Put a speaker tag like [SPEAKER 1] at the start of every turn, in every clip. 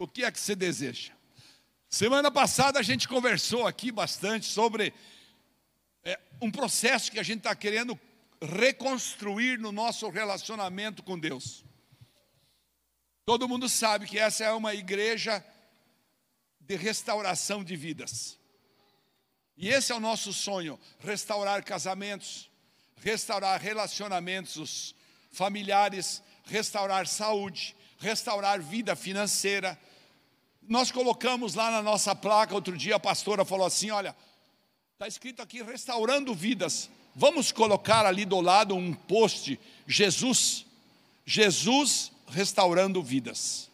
[SPEAKER 1] O que é que você deseja? Semana passada a gente conversou aqui bastante sobre é, um processo que a gente está querendo reconstruir no nosso relacionamento com Deus. Todo mundo sabe que essa é uma igreja de restauração de vidas. E esse é o nosso sonho: restaurar casamentos, restaurar relacionamentos familiares, restaurar saúde, restaurar vida financeira. Nós colocamos lá na nossa placa, outro dia a pastora falou assim: olha, está escrito aqui restaurando vidas. Vamos colocar ali do lado um post, Jesus, Jesus restaurando vidas.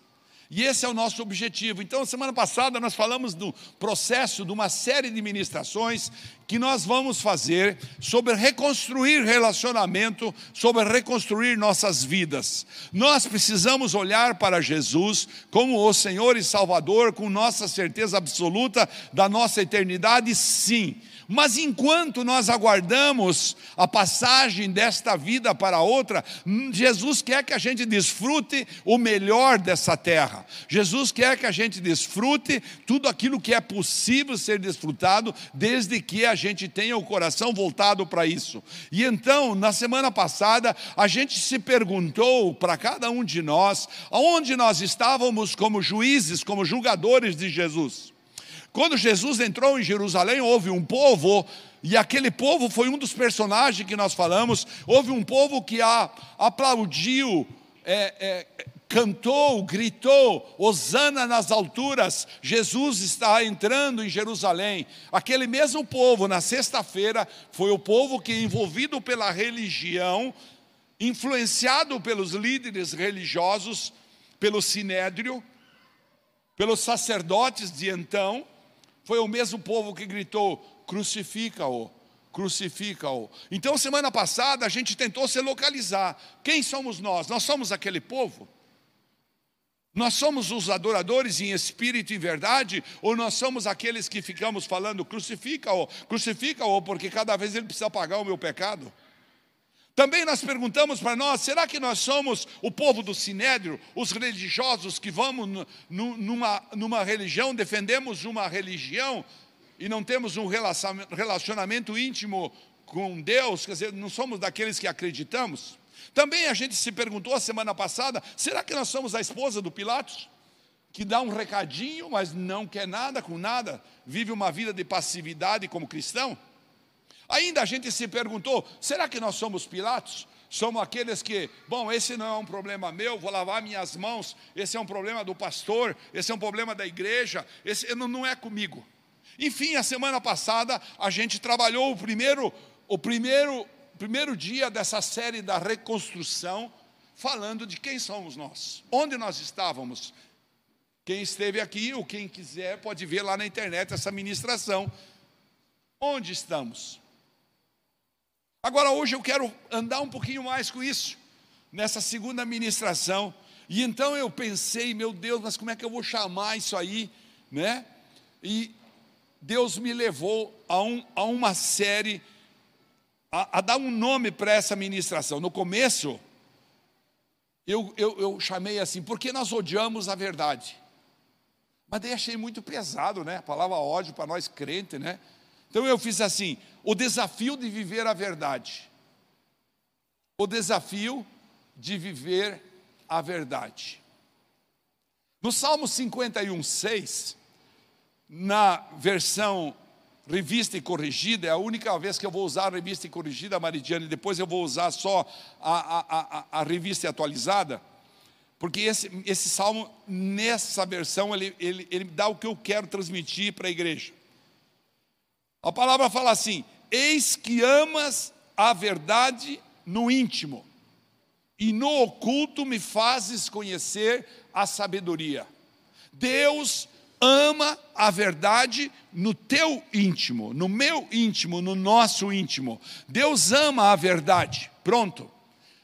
[SPEAKER 1] E esse é o nosso objetivo. Então, semana passada nós falamos do processo de uma série de ministrações que nós vamos fazer sobre reconstruir relacionamento, sobre reconstruir nossas vidas. Nós precisamos olhar para Jesus como o Senhor e Salvador, com nossa certeza absoluta da nossa eternidade, sim mas enquanto nós aguardamos a passagem desta vida para outra, hum, Jesus quer que a gente desfrute o melhor dessa terra. Jesus quer que a gente desfrute tudo aquilo que é possível ser desfrutado, desde que a gente tenha o coração voltado para isso. E então, na semana passada, a gente se perguntou para cada um de nós, aonde nós estávamos como juízes, como julgadores de Jesus. Quando Jesus entrou em Jerusalém, houve um povo, e aquele povo foi um dos personagens que nós falamos. Houve um povo que a, aplaudiu, é, é, cantou, gritou, Hosana nas alturas, Jesus está entrando em Jerusalém. Aquele mesmo povo, na sexta-feira, foi o povo que, envolvido pela religião, influenciado pelos líderes religiosos, pelo sinédrio, pelos sacerdotes de então, foi o mesmo povo que gritou: crucifica-o, crucifica-o. Então, semana passada, a gente tentou se localizar. Quem somos nós? Nós somos aquele povo? Nós somos os adoradores em espírito e verdade, ou nós somos aqueles que ficamos falando, crucifica-o, crucifica-o, porque cada vez ele precisa pagar o meu pecado? Também nós perguntamos para nós: será que nós somos o povo do sinédrio, os religiosos que vamos numa, numa religião, defendemos uma religião e não temos um relacionamento íntimo com Deus, quer dizer, não somos daqueles que acreditamos? Também a gente se perguntou a semana passada: será que nós somos a esposa do Pilatos? Que dá um recadinho, mas não quer nada com nada, vive uma vida de passividade como cristão? Ainda a gente se perguntou: será que nós somos Pilatos? Somos aqueles que, bom, esse não é um problema meu, vou lavar minhas mãos, esse é um problema do pastor, esse é um problema da igreja, esse não, não é comigo. Enfim, a semana passada a gente trabalhou o primeiro, o primeiro, primeiro dia dessa série da reconstrução, falando de quem somos nós, onde nós estávamos. Quem esteve aqui, ou quem quiser, pode ver lá na internet essa ministração. Onde estamos? Agora, hoje eu quero andar um pouquinho mais com isso, nessa segunda ministração. E então eu pensei, meu Deus, mas como é que eu vou chamar isso aí, né? E Deus me levou a, um, a uma série, a, a dar um nome para essa ministração. No começo, eu, eu, eu chamei assim, porque nós odiamos a verdade. Mas daí achei muito pesado, né? A palavra ódio para nós crentes, né? Então eu fiz assim: o desafio de viver a verdade. O desafio de viver a verdade. No Salmo 51, 6, na versão revista e corrigida, é a única vez que eu vou usar a revista e corrigida, Maridiane, depois eu vou usar só a, a, a, a revista atualizada, porque esse, esse salmo, nessa versão, ele, ele, ele dá o que eu quero transmitir para a igreja. A palavra fala assim: Eis que amas a verdade no íntimo, e no oculto me fazes conhecer a sabedoria. Deus ama a verdade no teu íntimo, no meu íntimo, no nosso íntimo. Deus ama a verdade. Pronto.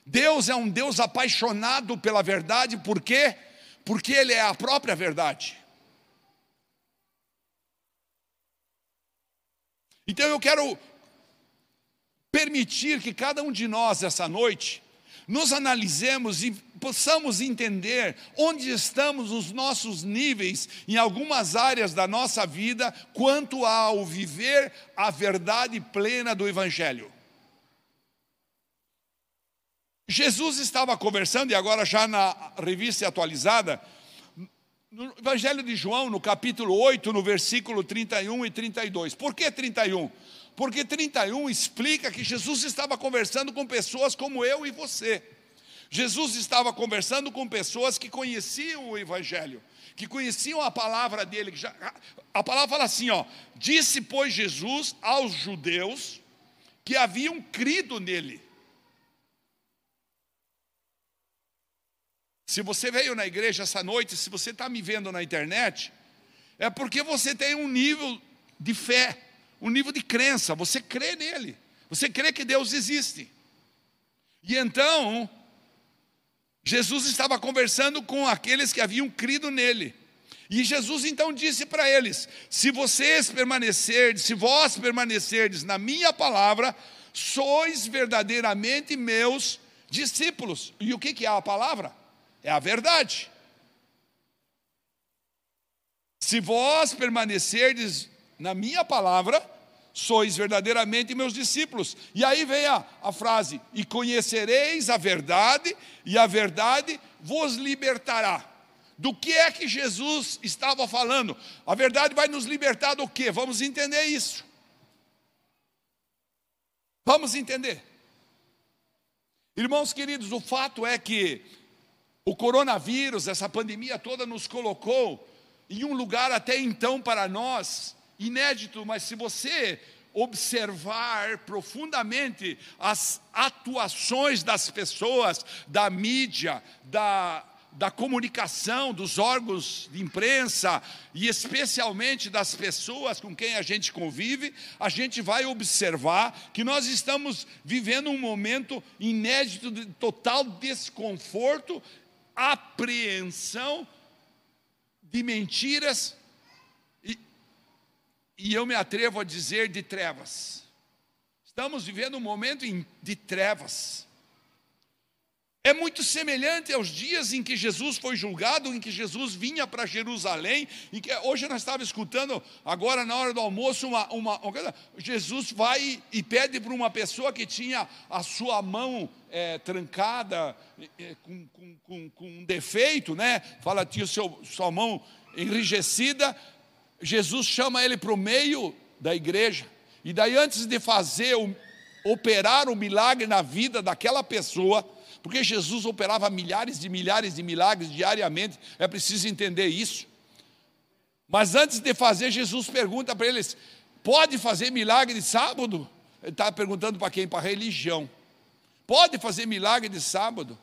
[SPEAKER 1] Deus é um Deus apaixonado pela verdade, por quê? Porque Ele é a própria verdade. Então eu quero permitir que cada um de nós essa noite nos analisemos e possamos entender onde estamos os nossos níveis em algumas áreas da nossa vida quanto ao viver a verdade plena do Evangelho. Jesus estava conversando, e agora já na revista atualizada, no Evangelho de João, no capítulo 8, no versículo 31 e 32. Por que 31? Porque 31 explica que Jesus estava conversando com pessoas como eu e você. Jesus estava conversando com pessoas que conheciam o Evangelho, que conheciam a palavra dele. Já, a palavra fala assim: ó, disse, pois, Jesus aos judeus que haviam crido nele. Se você veio na igreja essa noite, se você está me vendo na internet, é porque você tem um nível de fé um nível de crença, você crê nele, você crê que Deus existe. E então, Jesus estava conversando com aqueles que haviam crido nele. E Jesus então disse para eles: Se vocês permanecerdes, se vós permanecerdes na minha palavra, sois verdadeiramente meus discípulos. E o que, que é a palavra? É a verdade. Se vós permanecerdes na minha palavra, sois verdadeiramente meus discípulos. E aí vem a, a frase: e conhecereis a verdade, e a verdade vos libertará. Do que é que Jesus estava falando? A verdade vai nos libertar do que? Vamos entender isso. Vamos entender. Irmãos queridos, o fato é que o coronavírus, essa pandemia toda, nos colocou em um lugar até então para nós inédito, mas se você observar profundamente as atuações das pessoas, da mídia, da, da comunicação, dos órgãos de imprensa e especialmente das pessoas com quem a gente convive, a gente vai observar que nós estamos vivendo um momento inédito de total desconforto, apreensão de mentiras e eu me atrevo a dizer de trevas. Estamos vivendo um momento de trevas. É muito semelhante aos dias em que Jesus foi julgado, em que Jesus vinha para Jerusalém, e que hoje nós estávamos escutando, agora na hora do almoço, uma, uma Jesus vai e pede para uma pessoa que tinha a sua mão é, trancada, é, com, com, com, com, um defeito, né? Fala, tinha seu, sua mão enrijecida, Jesus chama ele para o meio da igreja, e daí antes de fazer, o, operar o milagre na vida daquela pessoa, porque Jesus operava milhares de milhares de milagres diariamente, é preciso entender isso. Mas antes de fazer, Jesus pergunta para eles: pode fazer milagre sábado? Ele está perguntando para quem? Para a religião. Pode fazer milagre de sábado?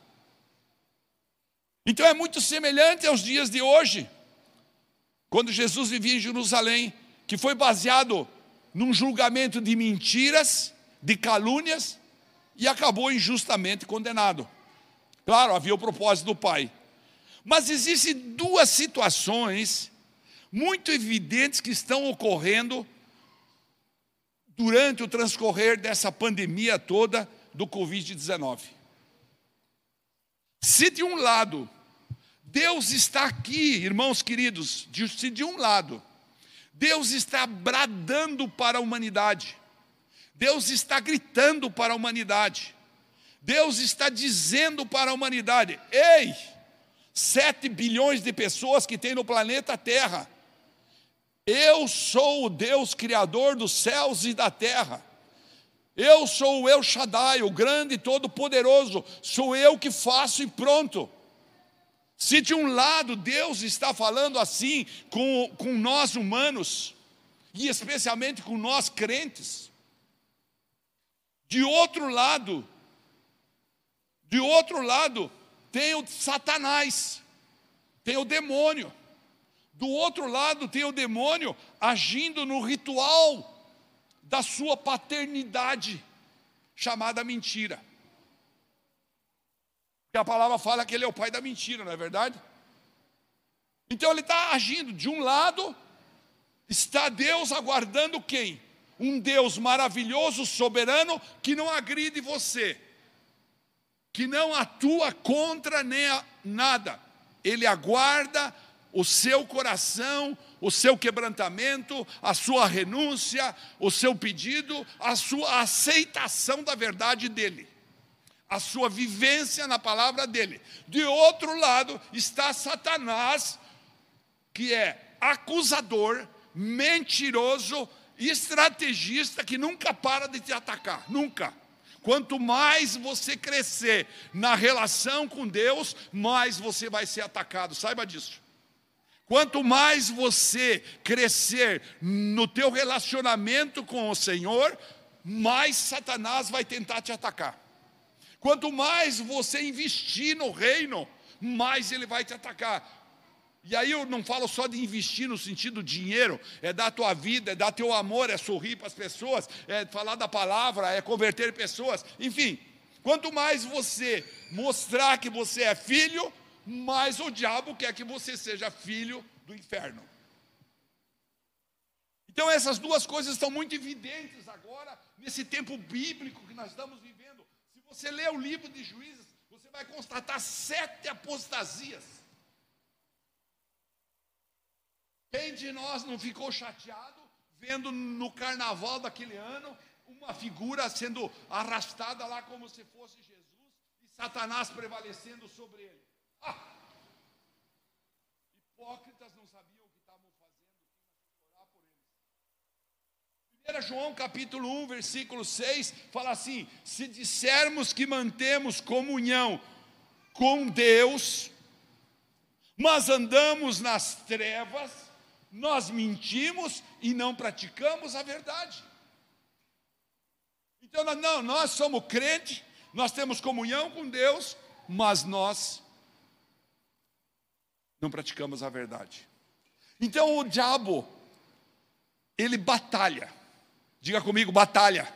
[SPEAKER 1] Então é muito semelhante aos dias de hoje. Quando Jesus vivia em Jerusalém, que foi baseado num julgamento de mentiras, de calúnias, e acabou injustamente condenado. Claro, havia o propósito do Pai. Mas existem duas situações muito evidentes que estão ocorrendo durante o transcorrer dessa pandemia toda do Covid-19. Se de um lado Deus está aqui, irmãos queridos, de, de um lado, Deus está bradando para a humanidade, Deus está gritando para a humanidade, Deus está dizendo para a humanidade: ei, sete bilhões de pessoas que tem no planeta Terra, eu sou o Deus Criador dos céus e da terra. Eu sou o El Shaddai, o grande e todo-poderoso. Sou eu que faço e pronto. Se de um lado Deus está falando assim com, com nós humanos, e especialmente com nós crentes, de outro lado, de outro lado, tem o Satanás, tem o demônio. Do outro lado tem o demônio agindo no ritual da sua paternidade, chamada mentira. Porque a palavra fala que ele é o pai da mentira, não é verdade? Então ele está agindo. De um lado, está Deus aguardando quem? Um Deus maravilhoso, soberano, que não agride você. que não atua contra nem nada. Ele aguarda o seu coração, o seu quebrantamento, a sua renúncia, o seu pedido, a sua aceitação da verdade dele, a sua vivência na palavra dele. De outro lado está Satanás, que é acusador, mentiroso, estrategista que nunca para de te atacar, nunca. Quanto mais você crescer na relação com Deus, mais você vai ser atacado. Saiba disso. Quanto mais você crescer no teu relacionamento com o Senhor, mais Satanás vai tentar te atacar. Quanto mais você investir no reino, mais ele vai te atacar. E aí eu não falo só de investir no sentido dinheiro, é dar tua vida, é dar teu amor, é sorrir para as pessoas, é falar da palavra, é converter pessoas, enfim. Quanto mais você mostrar que você é filho, mais o diabo quer que você seja filho do inferno. Então essas duas coisas estão muito evidentes agora nesse tempo bíblico que nós estamos vivendo. Se você ler o livro de Juízes, você vai constatar sete apostasias. Quem de nós não ficou chateado vendo no carnaval daquele ano uma figura sendo arrastada lá como se fosse Jesus e Satanás prevalecendo sobre ele? Ah! Hipócritas não sabiam o que estavam fazendo, orar por eles. 1 João capítulo 1, versículo 6, fala assim: se dissermos que mantemos comunhão com Deus, mas andamos nas trevas, nós mentimos e não praticamos a verdade. Então, não, nós somos crentes, nós temos comunhão com Deus, mas nós não praticamos a verdade. Então, o diabo, ele batalha. Diga comigo, batalha.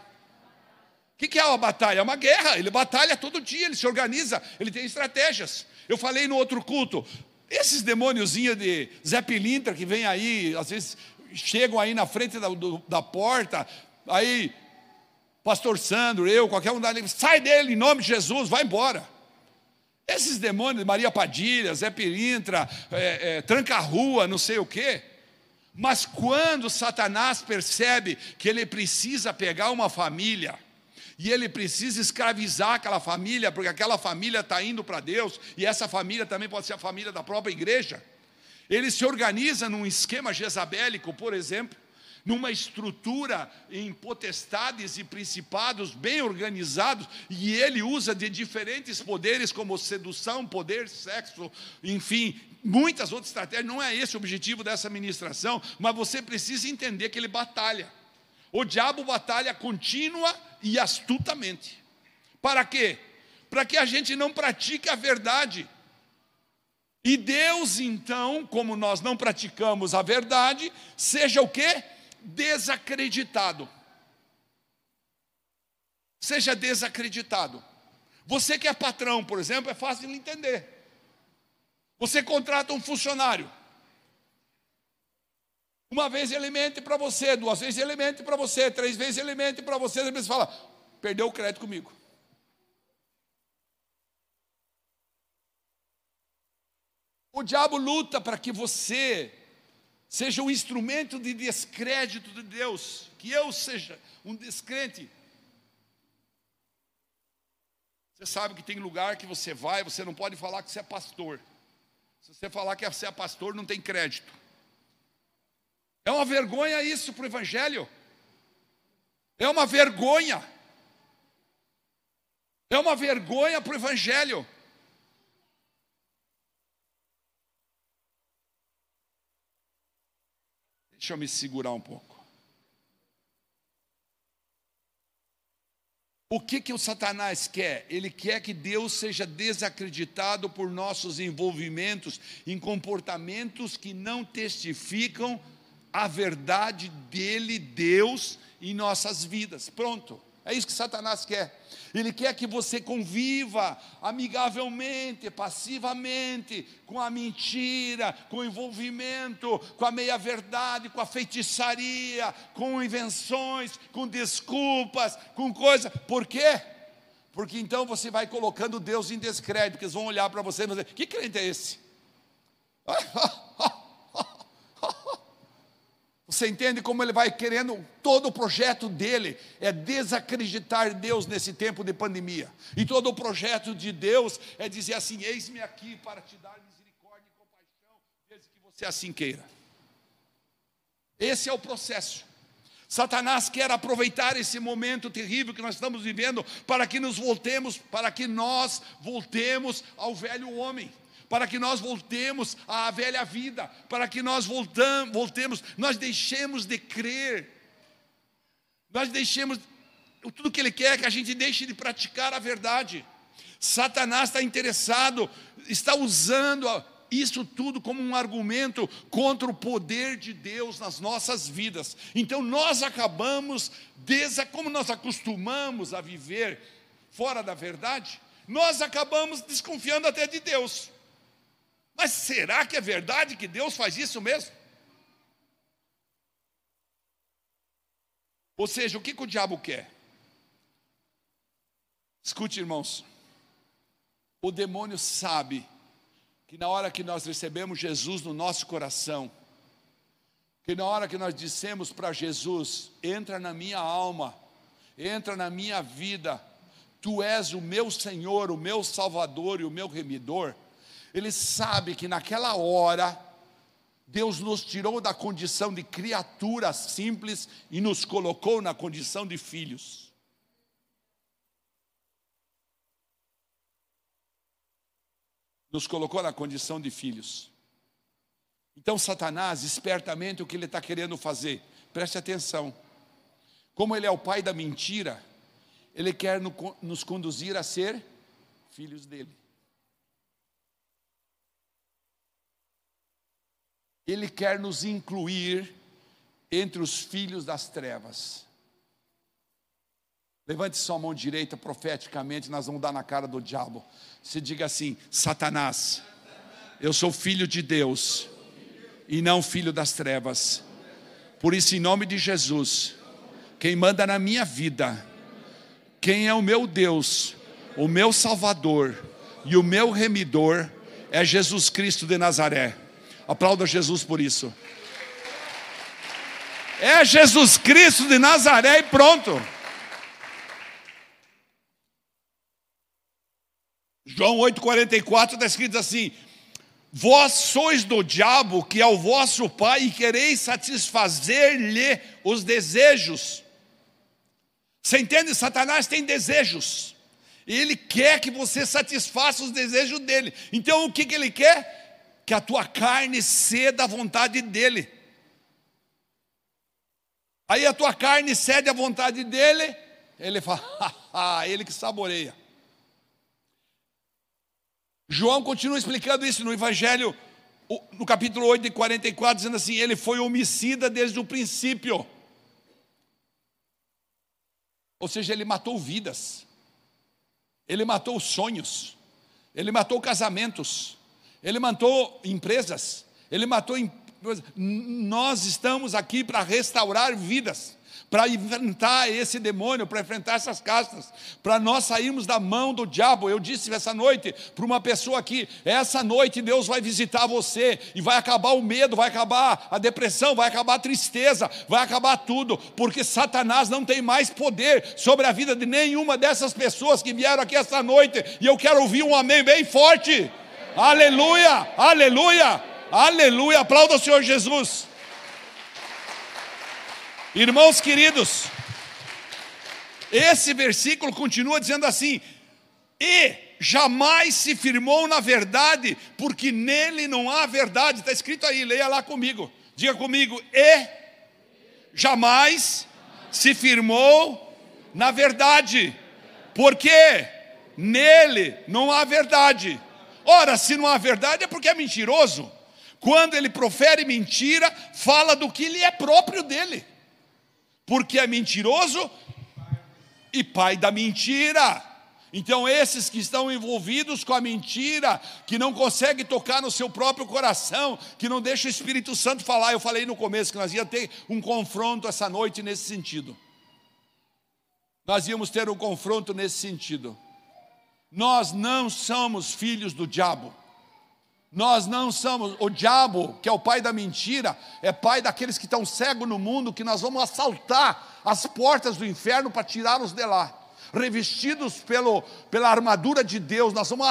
[SPEAKER 1] O que, que é uma batalha? É uma guerra. Ele batalha todo dia, ele se organiza, ele tem estratégias. Eu falei no outro culto, esses demôniozinhos de Zé Pilintra que vem aí, às vezes chegam aí na frente da, do, da porta, aí, pastor Sandro, eu, qualquer um dali, sai dele em nome de Jesus, vai embora. Esses demônios, Maria Padilha, Zé Pilintra, é, é, tranca-rua, não sei o quê. Mas quando Satanás percebe que ele precisa pegar uma família, e ele precisa escravizar aquela família, porque aquela família está indo para Deus, e essa família também pode ser a família da própria igreja. Ele se organiza num esquema jezabélico, por exemplo, numa estrutura em potestades e principados bem organizados, e ele usa de diferentes poderes, como sedução, poder, sexo, enfim, muitas outras estratégias. Não é esse o objetivo dessa ministração, mas você precisa entender que ele batalha. O diabo batalha contínua e astutamente. Para quê? Para que a gente não pratique a verdade. E Deus, então, como nós não praticamos a verdade, seja o quê? Desacreditado. Seja desacreditado. Você que é patrão, por exemplo, é fácil de entender. Você contrata um funcionário. Uma vez ele mente para você, duas vezes ele mente para você, três vezes ele mente para você, vezes fala, perdeu o crédito comigo. O diabo luta para que você seja um instrumento de descrédito de Deus, que eu seja um descrente. Você sabe que tem lugar que você vai, você não pode falar que você é pastor. Se você falar que você é pastor, não tem crédito. É uma vergonha isso para o Evangelho. É uma vergonha. É uma vergonha para o Evangelho. Deixa eu me segurar um pouco. O que, que o Satanás quer? Ele quer que Deus seja desacreditado por nossos envolvimentos em comportamentos que não testificam a verdade dele, Deus, em nossas vidas. Pronto. É isso que Satanás quer. Ele quer que você conviva amigavelmente, passivamente, com a mentira, com o envolvimento, com a meia-verdade, com a feitiçaria, com invenções, com desculpas, com coisas. Por quê? Porque então você vai colocando Deus em descrédito, porque eles vão olhar para você e dizer: que crente é esse? Você entende como ele vai querendo, todo o projeto dele é desacreditar Deus nesse tempo de pandemia. E todo o projeto de Deus é dizer assim: Eis-me aqui para te dar misericórdia e compaixão, desde que você assim queira. Esse é o processo. Satanás quer aproveitar esse momento terrível que nós estamos vivendo para que nos voltemos, para que nós voltemos ao velho homem para que nós voltemos à velha vida, para que nós voltemos, nós deixemos de crer, nós deixemos, tudo que Ele quer é que a gente deixe de praticar a verdade. Satanás está interessado, está usando isso tudo como um argumento contra o poder de Deus nas nossas vidas. Então nós acabamos, como nós acostumamos a viver fora da verdade, nós acabamos desconfiando até de Deus. Mas será que é verdade que Deus faz isso mesmo? Ou seja, o que, que o diabo quer? Escute, irmãos. O demônio sabe que na hora que nós recebemos Jesus no nosso coração, que na hora que nós dissemos para Jesus: entra na minha alma, entra na minha vida, tu és o meu Senhor, o meu Salvador e o meu remidor, ele sabe que naquela hora, Deus nos tirou da condição de criaturas simples e nos colocou na condição de filhos. Nos colocou na condição de filhos. Então, Satanás, espertamente, o que ele está querendo fazer? Preste atenção. Como ele é o pai da mentira, ele quer nos conduzir a ser filhos dele. Ele quer nos incluir entre os filhos das trevas. Levante sua mão direita profeticamente, nós vamos dar na cara do diabo. Se diga assim: Satanás, eu sou filho de Deus e não filho das trevas. Por isso, em nome de Jesus, quem manda na minha vida, quem é o meu Deus, o meu Salvador e o meu remidor, é Jesus Cristo de Nazaré. Aplauda Jesus por isso. É Jesus Cristo de Nazaré e pronto. João 8,44 está escrito assim: Vós sois do diabo, que é o vosso pai, e quereis satisfazer-lhe os desejos. Você entende? Satanás tem desejos. Ele quer que você satisfaça os desejos dele. Então o que, que ele quer? Que a tua carne ceda à vontade dele. Aí a tua carne cede à vontade dele, ele fala, ele que saboreia. João continua explicando isso no Evangelho, no capítulo 8 de 44, dizendo assim: ele foi homicida desde o princípio. Ou seja, ele matou vidas, ele matou sonhos, ele matou casamentos, ele matou empresas, ele matou Nós estamos aqui para restaurar vidas, para enfrentar esse demônio, para enfrentar essas castas, para nós sairmos da mão do diabo. Eu disse essa noite para uma pessoa aqui: essa noite Deus vai visitar você e vai acabar o medo, vai acabar a depressão, vai acabar a tristeza, vai acabar tudo, porque Satanás não tem mais poder sobre a vida de nenhuma dessas pessoas que vieram aqui essa noite. E eu quero ouvir um amém bem forte. Aleluia, aleluia, aleluia. Aplauda o Senhor Jesus. Irmãos queridos, esse versículo continua dizendo assim: e jamais se firmou na verdade, porque nele não há verdade. Está escrito aí, leia lá comigo. Diga comigo, e jamais se firmou na verdade, porque nele não há verdade. Ora, se não há verdade é porque é mentiroso. Quando ele profere mentira, fala do que lhe é próprio dele. Porque é mentiroso e pai da mentira. Então, esses que estão envolvidos com a mentira, que não conseguem tocar no seu próprio coração, que não deixa o Espírito Santo falar. Eu falei no começo que nós ia ter um confronto essa noite nesse sentido. nós íamos ter um confronto nesse sentido. Nós não somos filhos do diabo. Nós não somos, o diabo, que é o pai da mentira, é pai daqueles que estão cegos no mundo, que nós vamos assaltar as portas do inferno para tirá-los de lá. Revestidos pelo, pela armadura de Deus, nós vamos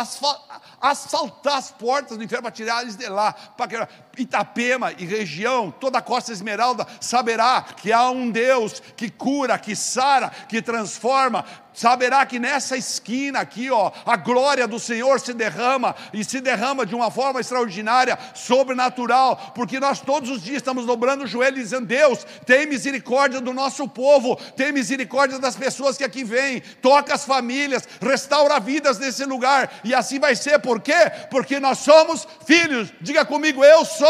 [SPEAKER 1] assaltar as portas do inferno para tirar eles de lá. Para Itapema e região, toda a costa esmeralda saberá que há um Deus que cura, que sara, que transforma, saberá que nessa esquina aqui, ó, a glória do Senhor se derrama e se derrama de uma forma extraordinária, sobrenatural, porque nós todos os dias estamos dobrando o joelho dizendo: Deus, tem misericórdia do nosso povo, tem misericórdia das pessoas que aqui vêm, toca as famílias, restaura vidas nesse lugar, e assim vai ser, por quê? Porque nós somos filhos, diga comigo, eu sou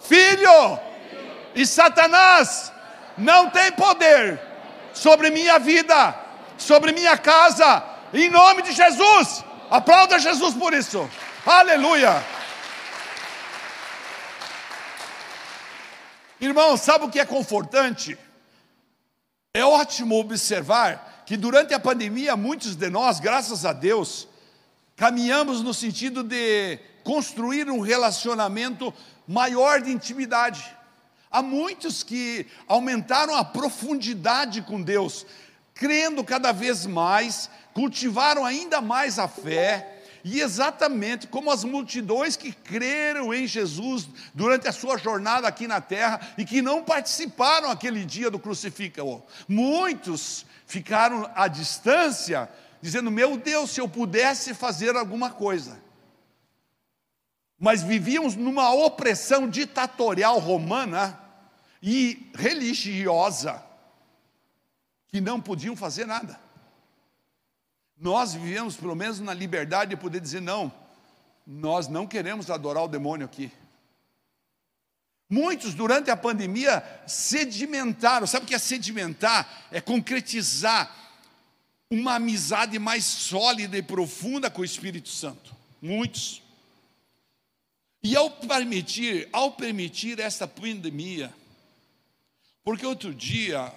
[SPEAKER 1] filho, e Satanás não tem poder sobre minha vida, sobre minha casa, em nome de Jesus. Aplauda Jesus por isso. Aleluia. Irmão, sabe o que é confortante? É ótimo observar que durante a pandemia, muitos de nós, graças a Deus, caminhamos no sentido de construir um relacionamento maior de intimidade. Há muitos que aumentaram a profundidade com Deus, crendo cada vez mais, cultivaram ainda mais a fé, e exatamente como as multidões que creram em Jesus durante a sua jornada aqui na terra e que não participaram aquele dia do crucifixo. Muitos ficaram à distância, dizendo: Meu Deus, se eu pudesse fazer alguma coisa mas vivíamos numa opressão ditatorial romana e religiosa, que não podiam fazer nada. Nós vivemos pelo menos na liberdade de poder dizer: não, nós não queremos adorar o demônio aqui. Muitos, durante a pandemia, sedimentaram. Sabe o que é sedimentar? É concretizar uma amizade mais sólida e profunda com o Espírito Santo. Muitos. E ao permitir, ao permitir essa pandemia, porque outro dia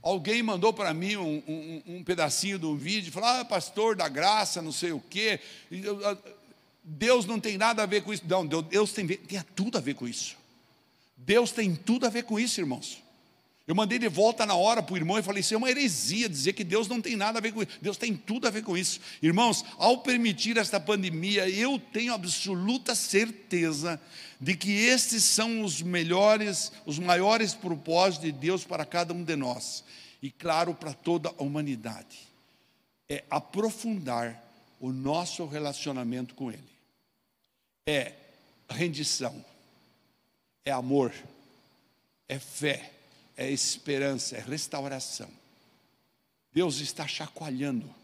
[SPEAKER 1] alguém mandou para mim um, um, um, pedacinho um vídeo, falou, ah, pastor da graça, não sei o quê, Deus não tem nada a ver com isso. Não, Deus tem, tem tudo a ver com isso. Deus tem tudo a ver com isso, irmãos. Eu mandei de volta na hora para o irmão e falei: Isso é uma heresia dizer que Deus não tem nada a ver com isso. Deus tem tudo a ver com isso. Irmãos, ao permitir esta pandemia, eu tenho absoluta certeza de que estes são os melhores, os maiores propósitos de Deus para cada um de nós. E claro, para toda a humanidade. É aprofundar o nosso relacionamento com Ele. É rendição, é amor, é fé é esperança, é restauração. Deus está chacoalhando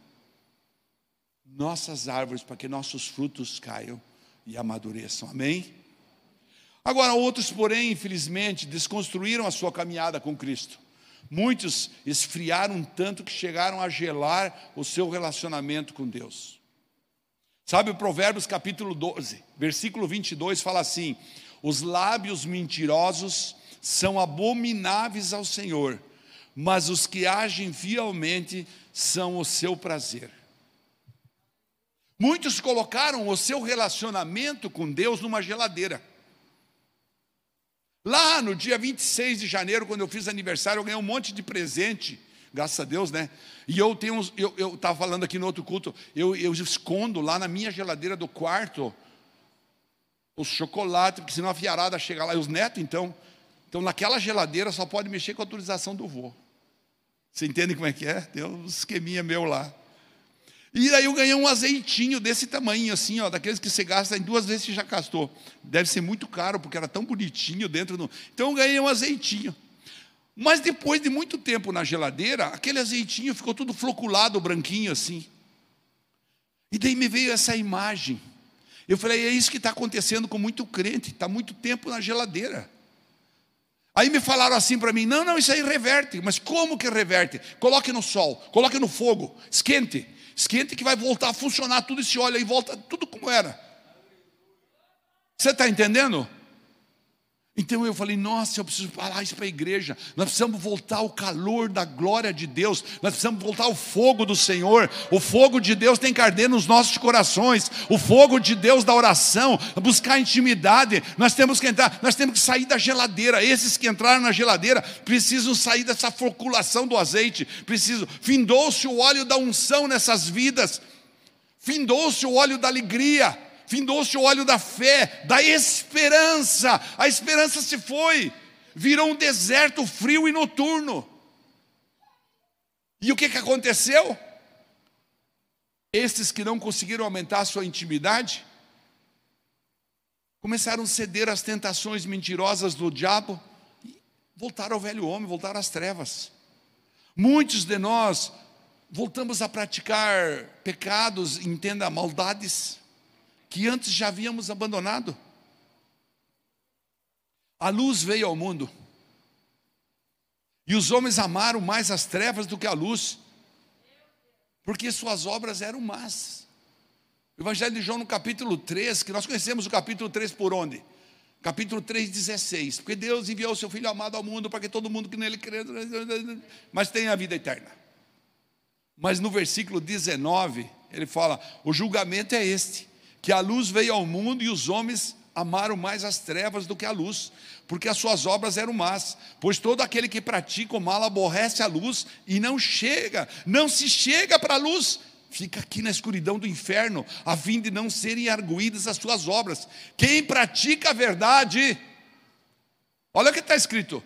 [SPEAKER 1] nossas árvores para que nossos frutos caiam e amadureçam. Amém? Agora, outros, porém, infelizmente, desconstruíram a sua caminhada com Cristo. Muitos esfriaram tanto que chegaram a gelar o seu relacionamento com Deus. Sabe o Provérbios capítulo 12, versículo 22 fala assim: Os lábios mentirosos são abomináveis ao Senhor, mas os que agem fielmente são o seu prazer. Muitos colocaram o seu relacionamento com Deus numa geladeira. Lá no dia 26 de janeiro, quando eu fiz aniversário, eu ganhei um monte de presente, graças a Deus, né? E eu tenho uns, eu estava falando aqui no outro culto, eu, eu escondo lá na minha geladeira do quarto os chocolates, porque senão a fiarada chega lá, e os netos, então, então, naquela geladeira só pode mexer com a autorização do vô. Você entende como é que é? Tem um esqueminha meu lá. E aí eu ganhei um azeitinho desse tamanho, assim, ó, daqueles que você gasta em duas vezes que já gastou. Deve ser muito caro, porque era tão bonitinho dentro do. Então eu ganhei um azeitinho. Mas depois de muito tempo na geladeira, aquele azeitinho ficou tudo floculado, branquinho assim. E daí me veio essa imagem. Eu falei, é isso que está acontecendo com muito crente, está muito tempo na geladeira. Aí me falaram assim para mim: não, não, isso aí reverte. Mas como que reverte? Coloque no sol, coloque no fogo, esquente. Esquente que vai voltar a funcionar tudo esse óleo aí, volta tudo como era. Você está entendendo? Então eu falei, nossa, eu preciso falar isso para a igreja. Nós precisamos voltar ao calor da glória de Deus. Nós precisamos voltar ao fogo do Senhor. O fogo de Deus tem que arder nos nossos corações. O fogo de Deus da oração, buscar intimidade. Nós temos que entrar, nós temos que sair da geladeira. Esses que entraram na geladeira precisam sair dessa foculação do azeite. Precisam. Findou-se o óleo da unção nessas vidas. Findou-se o óleo da alegria findou-se o óleo da fé, da esperança. A esperança se foi, virou um deserto frio e noturno. E o que, que aconteceu? Estes que não conseguiram aumentar a sua intimidade, começaram a ceder às tentações mentirosas do diabo, e voltaram ao velho homem, voltaram às trevas. Muitos de nós voltamos a praticar pecados, entenda, maldades que antes já havíamos abandonado. A luz veio ao mundo. E os homens amaram mais as trevas do que a luz, porque suas obras eram más. O Evangelho de João, no capítulo 3, que nós conhecemos o capítulo 3 por onde? Capítulo 3, 16. Porque Deus enviou o seu Filho amado ao mundo para que todo mundo que nele crê, mas tenha a vida eterna. Mas no versículo 19, ele fala: o julgamento é este que a luz veio ao mundo e os homens amaram mais as trevas do que a luz, porque as suas obras eram más. Pois todo aquele que pratica o mal aborrece a luz e não chega, não se chega para a luz, fica aqui na escuridão do inferno, a fim de não serem arguídas as suas obras. Quem pratica a verdade, olha o que está escrito.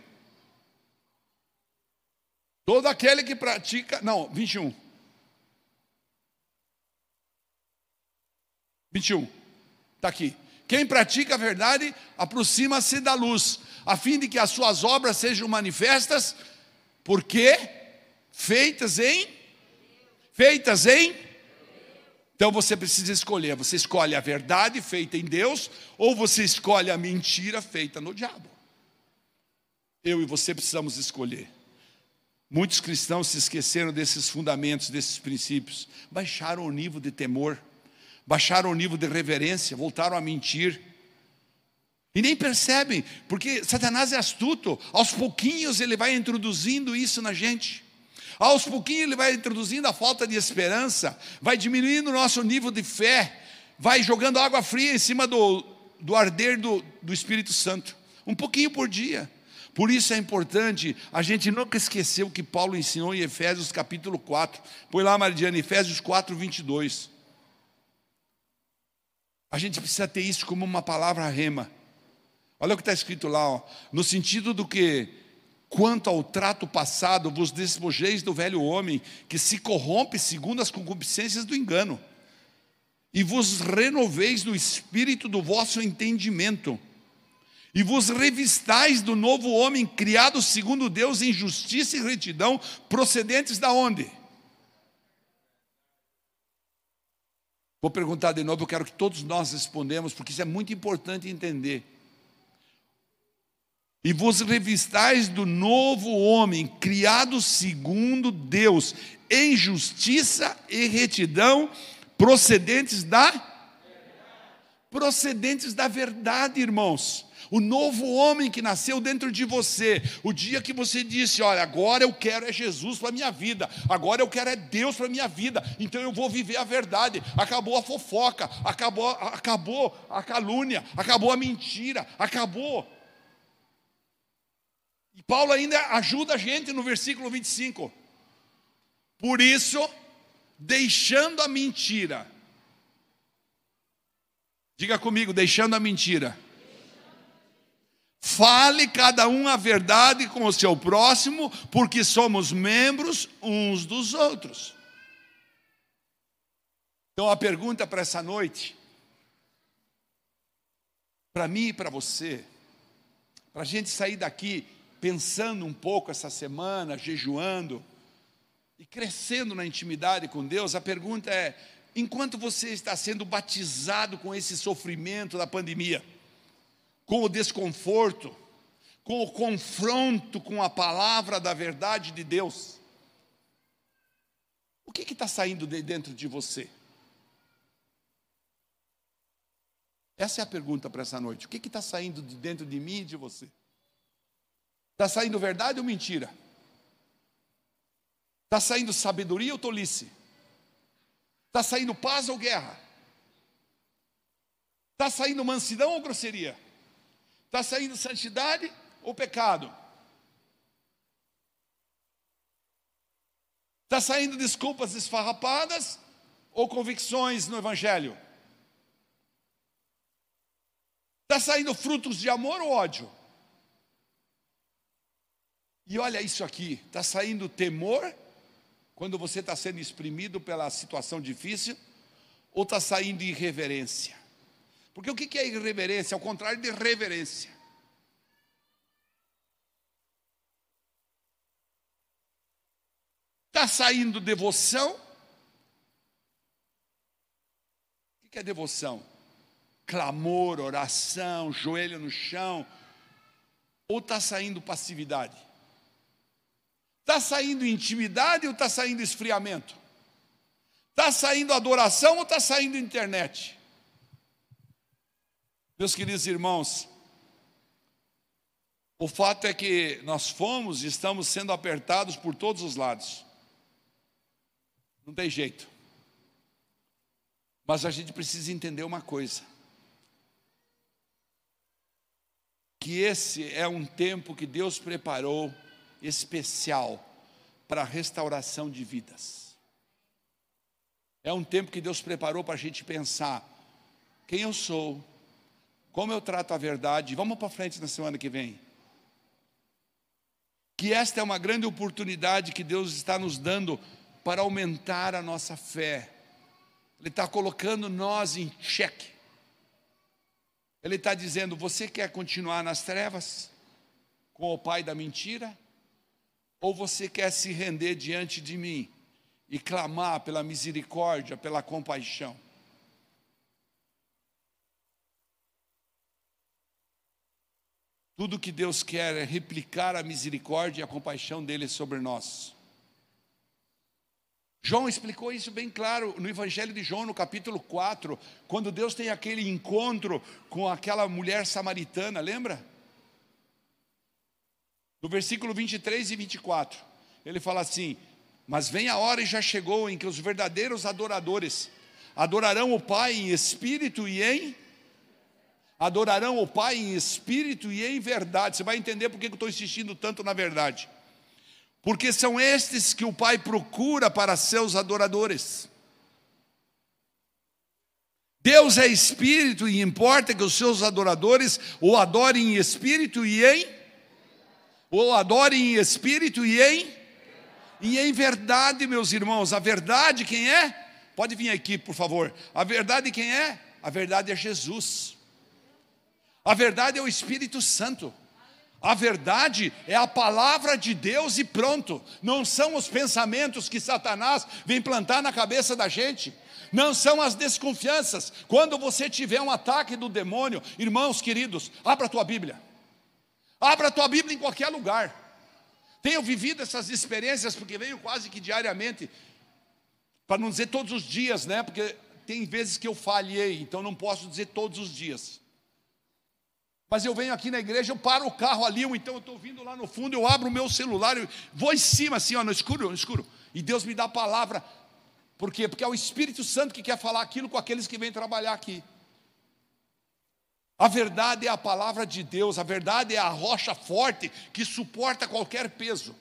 [SPEAKER 1] Todo aquele que pratica, não, 21. 21. Está aqui. Quem pratica a verdade aproxima-se da luz, a fim de que as suas obras sejam manifestas, porque feitas em feitas em Então você precisa escolher, você escolhe a verdade feita em Deus ou você escolhe a mentira feita no diabo. Eu e você precisamos escolher. Muitos cristãos se esqueceram desses fundamentos, desses princípios, baixaram o nível de temor baixaram o nível de reverência, voltaram a mentir. E nem percebem, porque Satanás é astuto, aos pouquinhos ele vai introduzindo isso na gente. Aos pouquinhos ele vai introduzindo a falta de esperança, vai diminuindo o nosso nível de fé, vai jogando água fria em cima do, do arder do, do Espírito Santo, um pouquinho por dia. Por isso é importante a gente nunca esquecer o que Paulo ensinou em Efésios capítulo 4. Põe lá, Maridiana, Efésios 4, 22. A gente precisa ter isso como uma palavra rema. Olha o que está escrito lá, ó, no sentido do que, quanto ao trato passado, vos despojeis do velho homem, que se corrompe segundo as concupiscências do engano, e vos renoveis no espírito do vosso entendimento, e vos revistais do novo homem, criado segundo Deus em justiça e retidão, procedentes da onde? Vou perguntar de novo, eu quero que todos nós respondamos, porque isso é muito importante entender. E vos revistais do novo homem, criado segundo Deus, em justiça e retidão, procedentes da procedentes da verdade, irmãos o novo homem que nasceu dentro de você, o dia que você disse: Olha, agora eu quero é Jesus para a minha vida, agora eu quero é Deus para a minha vida, então eu vou viver a verdade. Acabou a fofoca, acabou, acabou a calúnia, acabou a mentira, acabou. E Paulo ainda ajuda a gente no versículo 25. Por isso, deixando a mentira, diga comigo, deixando a mentira Fale cada um a verdade com o seu próximo, porque somos membros uns dos outros. Então a pergunta para essa noite, para mim e para você, para a gente sair daqui pensando um pouco essa semana, jejuando e crescendo na intimidade com Deus, a pergunta é: enquanto você está sendo batizado com esse sofrimento da pandemia, com o desconforto, com o confronto com a palavra da verdade de Deus. O que está saindo de dentro de você? Essa é a pergunta para essa noite. O que está saindo de dentro de mim e de você? Está saindo verdade ou mentira? Está saindo sabedoria ou tolice? Está saindo paz ou guerra? Está saindo mansidão ou grosseria? Está saindo santidade ou pecado? Está saindo desculpas esfarrapadas ou convicções no Evangelho? Está saindo frutos de amor ou ódio? E olha isso aqui: está saindo temor quando você está sendo exprimido pela situação difícil, ou está saindo irreverência? Porque o que é irreverência? Ao contrário de reverência. Está saindo devoção? O que é devoção? Clamor, oração, joelho no chão. Ou está saindo passividade? Está saindo intimidade ou está saindo esfriamento? Está saindo adoração ou está saindo internet? Meus queridos irmãos, o fato é que nós fomos e estamos sendo apertados por todos os lados. Não tem jeito. Mas a gente precisa entender uma coisa: que esse é um tempo que Deus preparou especial para a restauração de vidas. É um tempo que Deus preparou para a gente pensar quem eu sou, como eu trato a verdade. Vamos para frente na semana que vem. Que esta é uma grande oportunidade que Deus está nos dando para aumentar a nossa fé. Ele está colocando nós em xeque. Ele está dizendo: você quer continuar nas trevas com o pai da mentira? Ou você quer se render diante de mim e clamar pela misericórdia, pela compaixão? Tudo que Deus quer é replicar a misericórdia e a compaixão dele sobre nós. João explicou isso bem claro no Evangelho de João, no capítulo 4, quando Deus tem aquele encontro com aquela mulher samaritana, lembra? No versículo 23 e 24, ele fala assim: Mas vem a hora e já chegou em que os verdadeiros adoradores adorarão o Pai em espírito e em. Adorarão o Pai em espírito e em verdade. Você vai entender por que eu estou insistindo tanto na verdade porque são estes que o Pai procura para seus adoradores. Deus é espírito e importa que os seus adoradores o adorem em espírito e em o adorem em espírito e em e em verdade, meus irmãos. A verdade quem é? Pode vir aqui, por favor. A verdade quem é? A verdade é Jesus. A verdade é o Espírito Santo. A verdade é a palavra de Deus e pronto. Não são os pensamentos que Satanás vem plantar na cabeça da gente. Não são as desconfianças. Quando você tiver um ataque do demônio, irmãos queridos, abra a tua Bíblia. Abra a tua Bíblia em qualquer lugar. Tenho vivido essas experiências porque venho quase que diariamente, para não dizer todos os dias, né? Porque tem vezes que eu falhei, então não posso dizer todos os dias. Mas eu venho aqui na igreja, eu paro o carro ali, ou então eu estou vindo lá no fundo, eu abro o meu celular, eu vou em cima assim, ó, no escuro, no escuro. E Deus me dá a palavra. Por quê? Porque é o Espírito Santo que quer falar aquilo com aqueles que vêm trabalhar aqui. A verdade é a palavra de Deus, a verdade é a rocha forte que suporta qualquer peso.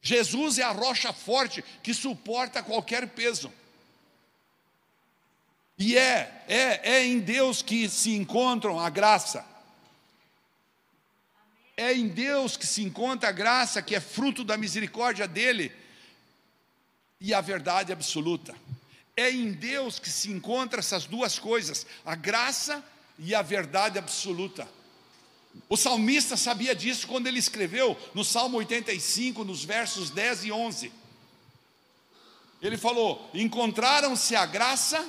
[SPEAKER 1] Jesus é a rocha forte que suporta qualquer peso. E é, é, é em Deus que se encontram a graça, é em Deus que se encontra a graça, que é fruto da misericórdia dEle, e a verdade absoluta. É em Deus que se encontram essas duas coisas, a graça e a verdade absoluta. O salmista sabia disso quando ele escreveu no Salmo 85, nos versos 10 e 11. Ele falou: Encontraram-se a graça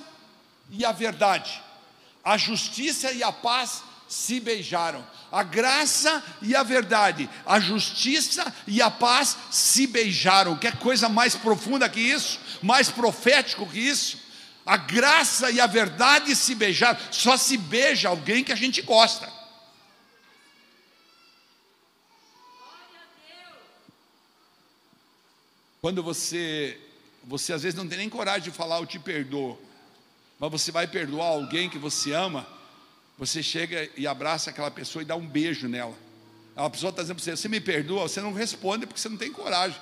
[SPEAKER 1] e a verdade, a justiça e a paz se beijaram. A graça e a verdade, a justiça e a paz se beijaram. Quer coisa mais profunda que isso? Mais profético que isso? A graça e a verdade se beijar, só se beija alguém que a gente gosta. Quando você, você às vezes não tem nem coragem de falar, eu te perdoo, mas você vai perdoar alguém que você ama, você chega e abraça aquela pessoa e dá um beijo nela. A pessoa está dizendo para você, você me perdoa, você não responde porque você não tem coragem.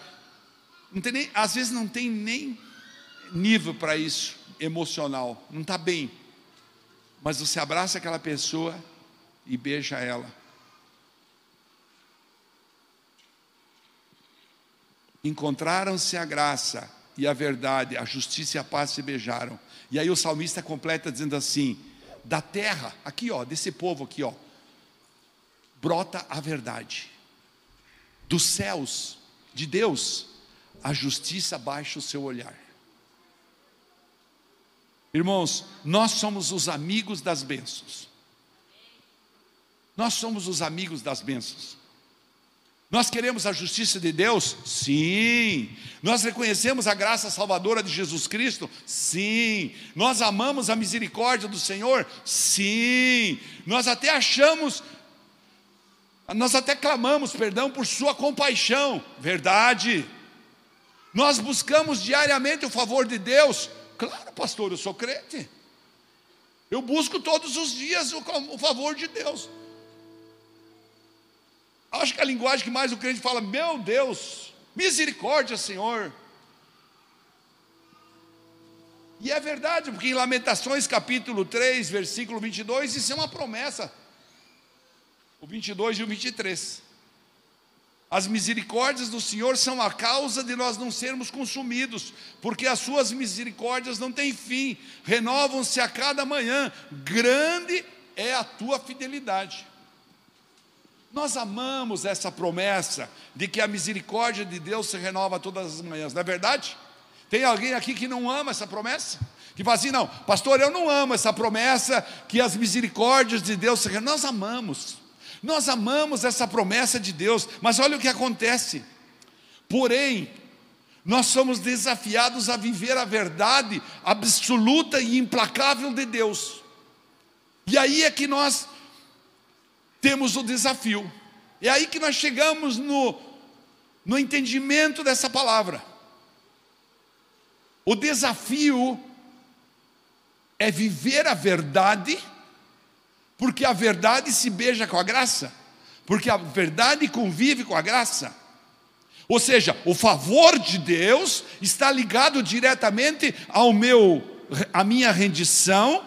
[SPEAKER 1] Não tem nem, às vezes não tem nem nível para isso, emocional, não está bem. Mas você abraça aquela pessoa e beija ela. Encontraram-se a graça e a verdade, a justiça e a paz se beijaram. E aí o salmista completa dizendo assim: da terra, aqui ó, desse povo aqui ó, brota a verdade. Dos céus, de Deus, a justiça baixa o seu olhar. Irmãos, nós somos os amigos das bênçãos. Nós somos os amigos das bênçãos. Nós queremos a justiça de Deus? Sim. Nós reconhecemos a graça salvadora de Jesus Cristo? Sim. Nós amamos a misericórdia do Senhor? Sim. Nós até achamos nós até clamamos perdão por sua compaixão, verdade. Nós buscamos diariamente o favor de Deus. Claro, pastor, eu sou crente. Eu busco todos os dias o, favor de Deus. Acho que a linguagem que mais o crente fala, meu Deus, misericórdia, Senhor. E é verdade, porque em Lamentações capítulo 3, versículo 22, isso é uma promessa o 22 e o 23. As misericórdias do Senhor são a causa de nós não sermos consumidos, porque as suas misericórdias não têm fim, renovam-se a cada manhã, grande é a tua fidelidade. Nós amamos essa promessa de que a misericórdia de Deus se renova todas as manhãs, não é verdade? Tem alguém aqui que não ama essa promessa? Que fala assim, não, pastor, eu não amo essa promessa que as misericórdias de Deus se renovam. Nós amamos. Nós amamos essa promessa de Deus, mas olha o que acontece. Porém, nós somos desafiados a viver a verdade absoluta e implacável de Deus. E aí é que nós temos o desafio. É aí que nós chegamos no, no entendimento dessa palavra. O desafio é viver a verdade porque a verdade se beija com a graça, porque a verdade convive com a graça. Ou seja, o favor de Deus está ligado diretamente ao meu à minha rendição,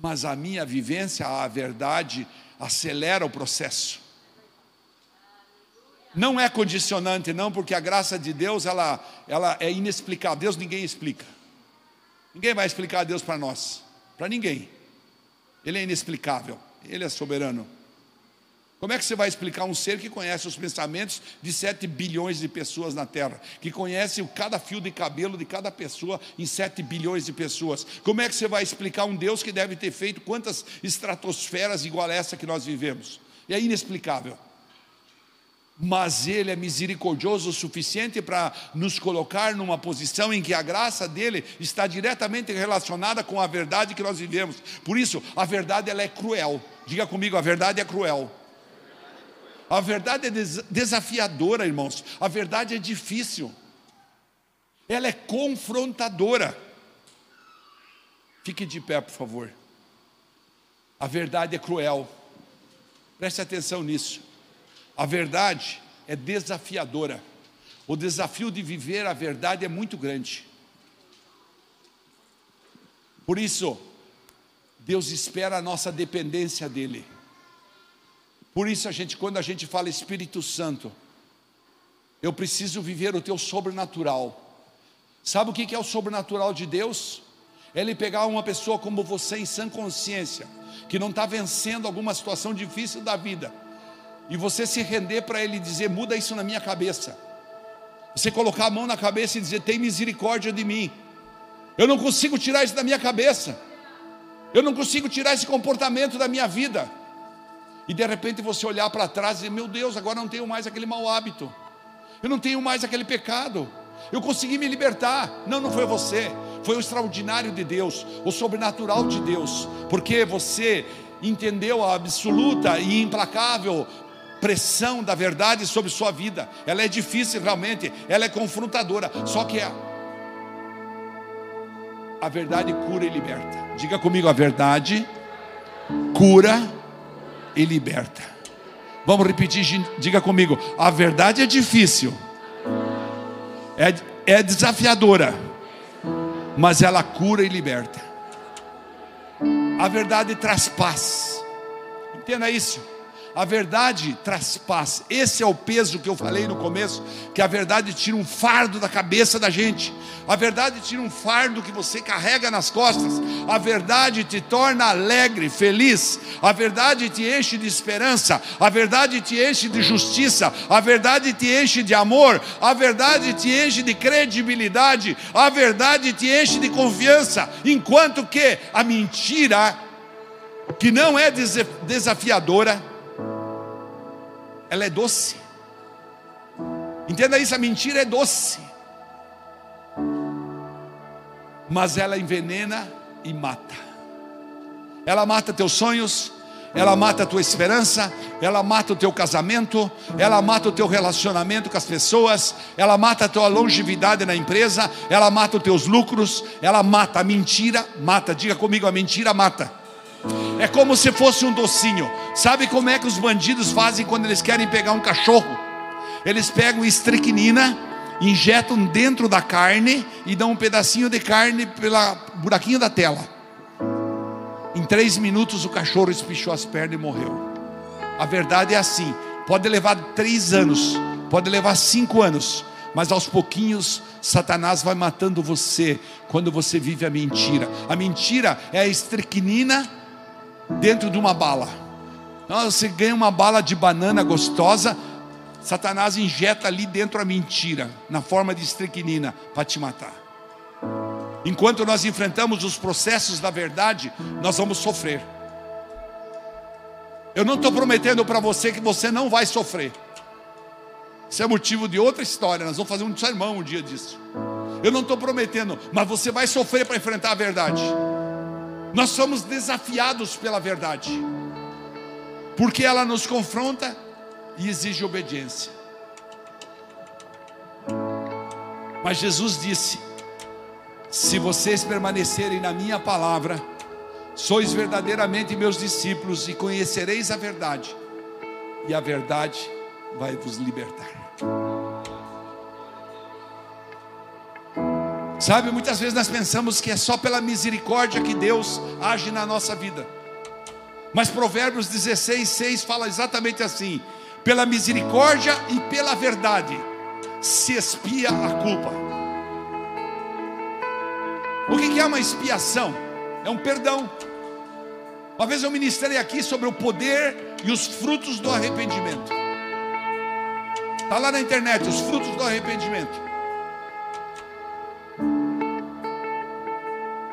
[SPEAKER 1] mas a minha vivência à verdade acelera o processo. Não é condicionante não, porque a graça de Deus ela ela é inexplicável. Deus ninguém explica. Ninguém vai explicar a Deus para nós, para ninguém. Ele é inexplicável, ele é soberano. Como é que você vai explicar um ser que conhece os pensamentos de 7 bilhões de pessoas na Terra, que conhece cada fio de cabelo de cada pessoa em 7 bilhões de pessoas? Como é que você vai explicar um Deus que deve ter feito quantas estratosferas igual a essa que nós vivemos? É inexplicável mas Ele é misericordioso o suficiente para nos colocar numa posição em que a graça dele está diretamente relacionada com a verdade que nós vivemos. Por isso, a verdade ela é cruel. Diga comigo, a verdade é cruel. A verdade é desafiadora, irmãos. A verdade é difícil. Ela é confrontadora. Fique de pé, por favor. A verdade é cruel. Preste atenção nisso. A verdade é desafiadora. O desafio de viver a verdade é muito grande. Por isso, Deus espera a nossa dependência dEle. Por isso, a gente, quando a gente fala Espírito Santo, eu preciso viver o teu sobrenatural. Sabe o que é o sobrenatural de Deus? É Ele pegar uma pessoa como você em sã consciência, que não está vencendo alguma situação difícil da vida e você se render para Ele dizer: muda isso na minha cabeça. Você colocar a mão na cabeça e dizer: tem misericórdia de mim. Eu não consigo tirar isso da minha cabeça. Eu não consigo tirar esse comportamento da minha vida. E de repente você olhar para trás e dizer: meu Deus, agora não tenho mais aquele mau hábito. Eu não tenho mais aquele pecado. Eu consegui me libertar. Não, não foi você. Foi o extraordinário de Deus, o sobrenatural de Deus, porque você entendeu a absoluta e implacável pressão da verdade sobre sua vida. Ela é difícil realmente, ela é confrontadora, só que a, a verdade cura e liberta. Diga comigo, a verdade cura e liberta. Vamos repetir, diga comigo, a verdade é difícil, é, é desafiadora, mas ela cura e liberta. A verdade traz paz. Entenda isso. A verdade traz paz. Esse é o peso que eu falei no começo, que a verdade tira um fardo da cabeça da gente. A verdade tira um fardo que você carrega nas costas. A verdade te torna alegre, feliz. A verdade te enche de esperança. A verdade te enche de justiça. A verdade te enche de amor. A verdade te enche de credibilidade. A verdade te enche de confiança. Enquanto que a mentira, que não é desafiadora, ela é doce. Entenda isso, a mentira é doce. Mas ela envenena e mata. Ela mata teus sonhos, ela mata a tua esperança, ela mata o teu casamento, ela mata o teu relacionamento com as pessoas, ela mata a tua longevidade na empresa, ela mata os teus lucros, ela mata a mentira, mata, diga comigo, a mentira mata. É como se fosse um docinho. Sabe como é que os bandidos fazem quando eles querem pegar um cachorro? Eles pegam estricnina, injetam dentro da carne e dão um pedacinho de carne pelo buraquinho da tela. Em três minutos o cachorro espichou as pernas e morreu. A verdade é assim: pode levar três anos, pode levar cinco anos, mas aos pouquinhos Satanás vai matando você quando você vive a mentira. A mentira é a estricnina dentro de uma bala. Então, você ganha uma bala de banana gostosa, Satanás injeta ali dentro a mentira, na forma de estricnina, para te matar. Enquanto nós enfrentamos os processos da verdade, nós vamos sofrer. Eu não estou prometendo para você que você não vai sofrer. Isso é motivo de outra história. Nós vamos fazer um sermão um dia disso. Eu não estou prometendo, mas você vai sofrer para enfrentar a verdade. Nós somos desafiados pela verdade, porque ela nos confronta e exige obediência. Mas Jesus disse: Se vocês permanecerem na minha palavra, sois verdadeiramente meus discípulos e conhecereis a verdade, e a verdade vai vos libertar. Sabe, muitas vezes nós pensamos que é só pela misericórdia que Deus age na nossa vida. Mas Provérbios 16, 6 fala exatamente assim: pela misericórdia e pela verdade se expia a culpa. O que é uma expiação? É um perdão. Uma vez eu ministrei aqui sobre o poder e os frutos do arrependimento. Está lá na internet, os frutos do arrependimento.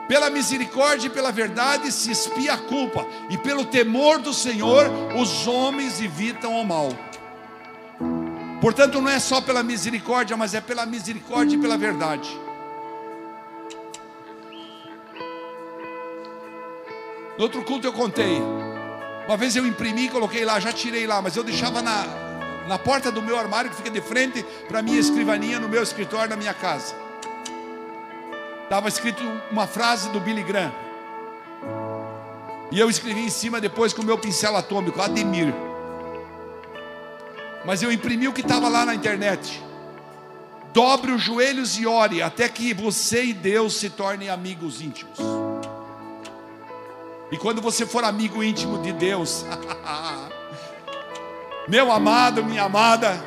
[SPEAKER 1] Pela misericórdia e pela verdade se expia a culpa, e pelo temor do Senhor os homens evitam o mal. Portanto, não é só pela misericórdia, mas é pela misericórdia e pela verdade. No outro culto eu contei. Uma vez eu imprimi e coloquei lá, já tirei lá, mas eu deixava na, na porta do meu armário que fica de frente para minha escrivaninha no meu escritório na minha casa. Estava escrito uma frase do Billy Graham. E eu escrevi em cima depois com o meu pincel atômico, Ademir. Mas eu imprimi o que estava lá na internet. Dobre os joelhos e ore até que você e Deus se tornem amigos íntimos. E quando você for amigo íntimo de Deus, meu amado, minha amada,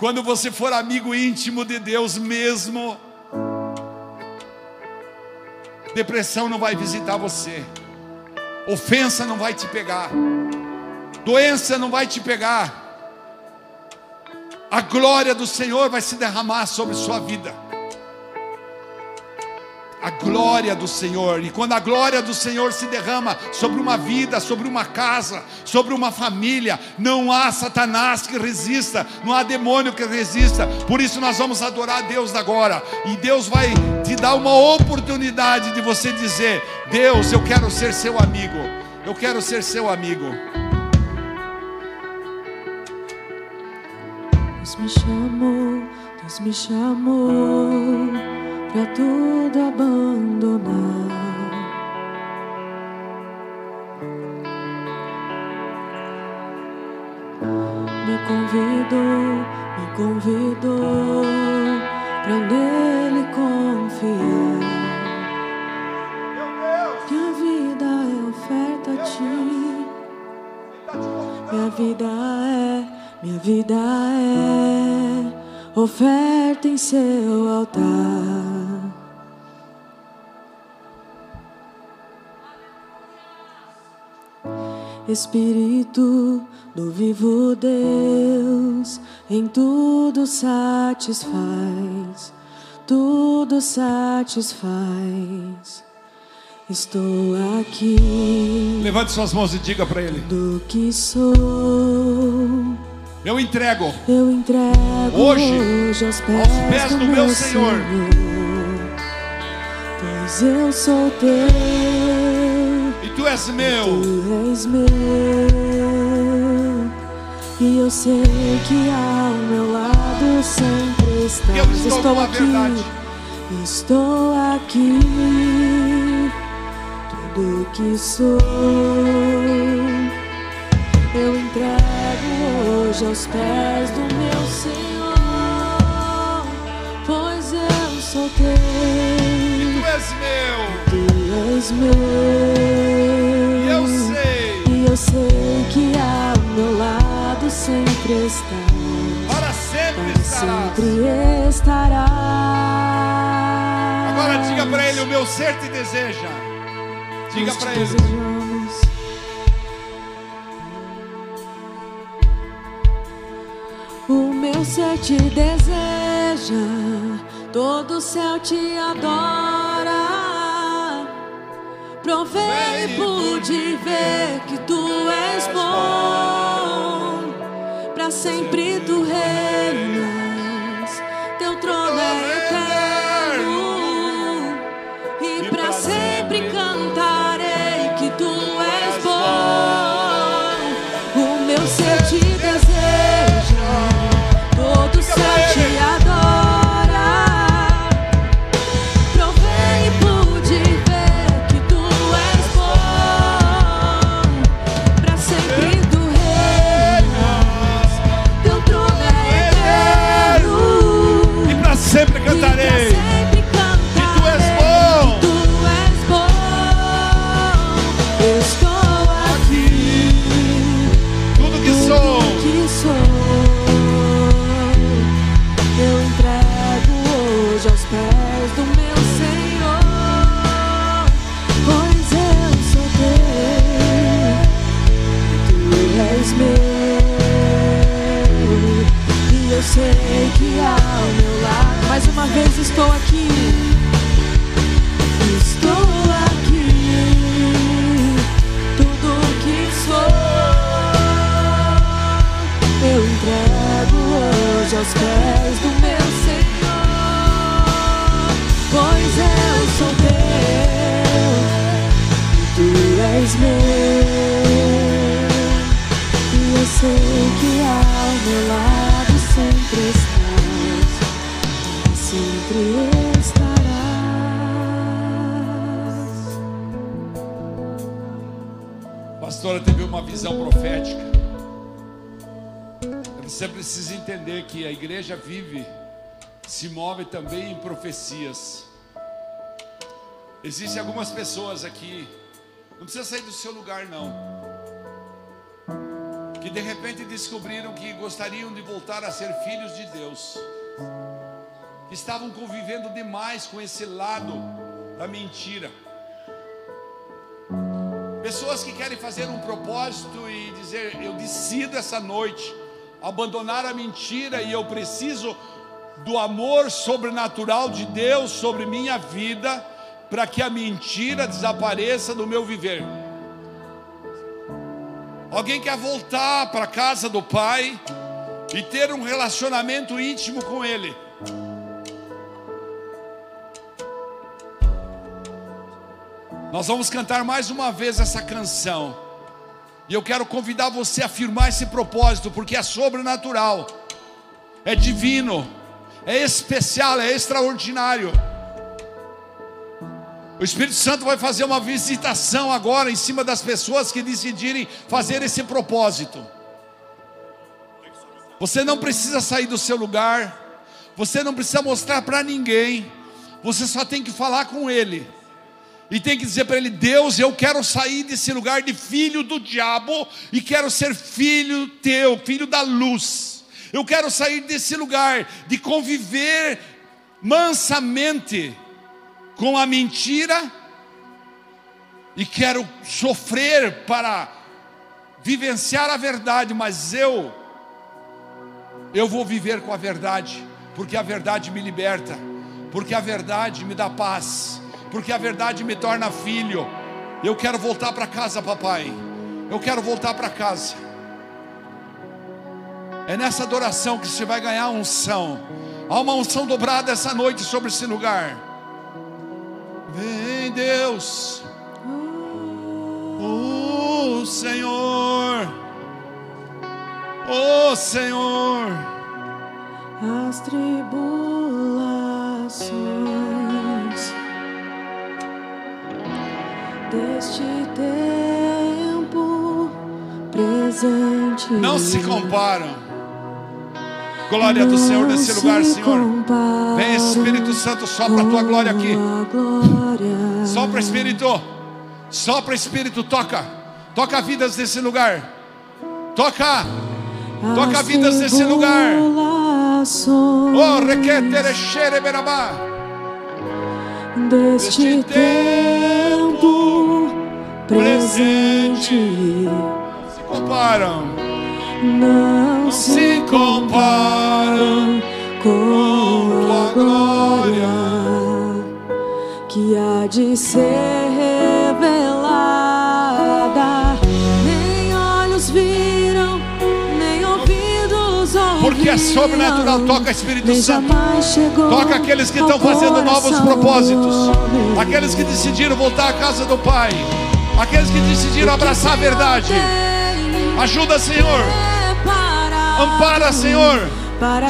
[SPEAKER 1] quando você for amigo íntimo de Deus mesmo, Depressão não vai visitar você. Ofensa não vai te pegar. Doença não vai te pegar. A glória do Senhor vai se derramar sobre sua vida. A glória do Senhor. E quando a glória do Senhor se derrama sobre uma vida, sobre uma casa, sobre uma família, não há Satanás que resista, não há demônio que resista. Por isso nós vamos adorar a Deus agora. E Deus vai te dar uma oportunidade de você dizer: Deus, eu quero ser seu amigo. Eu quero ser seu amigo.
[SPEAKER 2] Deus me chamou, Deus me chamou para tudo abandonar. Espírito do vivo Deus, em tudo satisfaz, tudo satisfaz. Estou aqui
[SPEAKER 1] Levante suas mãos e diga para Ele:
[SPEAKER 2] do que sou.
[SPEAKER 1] Eu entrego.
[SPEAKER 2] Eu entrego
[SPEAKER 1] Hoje,
[SPEAKER 2] aos pés,
[SPEAKER 1] aos pés do meu Senhor.
[SPEAKER 2] Pois eu sou teu,
[SPEAKER 1] és meu.
[SPEAKER 2] tu és meu. E eu sei que ao meu lado sempre estás.
[SPEAKER 1] Eu estou a
[SPEAKER 2] aqui,
[SPEAKER 1] verdade.
[SPEAKER 2] estou aqui. Tudo que sou. Eu entrego hoje aos pés do meu Senhor, pois eu sou
[SPEAKER 1] E
[SPEAKER 2] teu,
[SPEAKER 1] tu és meu.
[SPEAKER 2] És meu.
[SPEAKER 1] E eu sei.
[SPEAKER 2] E eu sei que ao meu lado sempre estás,
[SPEAKER 1] Para sempre
[SPEAKER 2] para
[SPEAKER 1] estarás.
[SPEAKER 2] sempre estarás.
[SPEAKER 1] Agora diga para Ele: O meu ser te deseja. Diga para Ele.
[SPEAKER 2] desejamos. O meu ser te deseja, todo o céu te adora. Provei e pude ver que tu és bom, para sempre tu reinas, teu trono é meu. E eu sei que ao meu lado sempre estás, sempre estarás.
[SPEAKER 1] Pastora teve uma visão profética. Você precisa entender que a igreja vive, se move também em profecias. Existem algumas pessoas aqui, não precisa sair do seu lugar não, que de repente descobriram que gostariam de voltar a ser filhos de Deus, que estavam convivendo demais com esse lado da mentira. Pessoas que querem fazer um propósito e dizer: Eu decido essa noite abandonar a mentira e eu preciso do amor sobrenatural de Deus sobre minha vida. Para que a mentira desapareça do meu viver. Alguém quer voltar para a casa do Pai e ter um relacionamento íntimo com Ele. Nós vamos cantar mais uma vez essa canção. E eu quero convidar você a afirmar esse propósito, porque é sobrenatural, é divino, é especial, é extraordinário. O Espírito Santo vai fazer uma visitação agora em cima das pessoas que decidirem fazer esse propósito. Você não precisa sair do seu lugar, você não precisa mostrar para ninguém, você só tem que falar com Ele. E tem que dizer para ele: Deus, eu quero sair desse lugar de filho do diabo e quero ser filho teu, filho da luz. Eu quero sair desse lugar de conviver mansamente com a mentira e quero sofrer para vivenciar a verdade, mas eu eu vou viver com a verdade, porque a verdade me liberta, porque a verdade me dá paz, porque a verdade me torna filho. Eu quero voltar para casa, papai. Eu quero voltar para casa. É nessa adoração que você vai ganhar unção. Há uma unção dobrada essa noite sobre esse lugar. Vem, Deus. Oh, Senhor. Oh, Senhor.
[SPEAKER 2] As tribulações deste tempo presente.
[SPEAKER 1] Não se comparam. Glória do Senhor nesse lugar, Senhor. Vem Espírito Santo, sopra a tua glória aqui. Sopra Espírito. Sopra Espírito, toca. Toca vidas nesse lugar. Toca. Toca vidas nesse lugar. Oh, requetere xere berabá.
[SPEAKER 2] Deste tempo presente.
[SPEAKER 1] Se comparam
[SPEAKER 2] não se comparam com a glória que há de ser revelada. Nem olhos viram, nem ouvidos ouviram.
[SPEAKER 1] Porque é sobrenatural, toca Espírito Santo. Toca aqueles que estão fazendo novos propósitos. Aqueles que decidiram voltar à casa do Pai. Aqueles que decidiram abraçar a verdade. Ajuda, Senhor. Ampara, Senhor.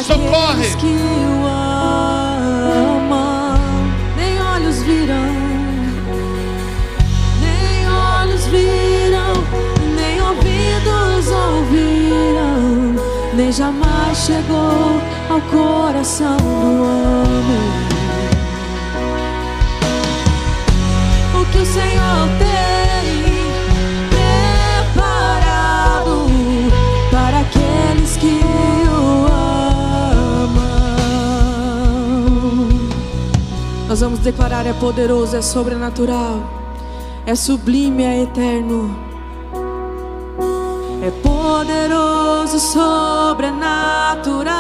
[SPEAKER 1] Socorre.
[SPEAKER 2] que o amam, nem olhos virão, nem olhos viram, nem ouvidos ouviram, nem jamais chegou ao coração do homem. O que o Senhor tem Nós vamos declarar: é poderoso, é sobrenatural, é sublime, é eterno. É poderoso, sobrenatural.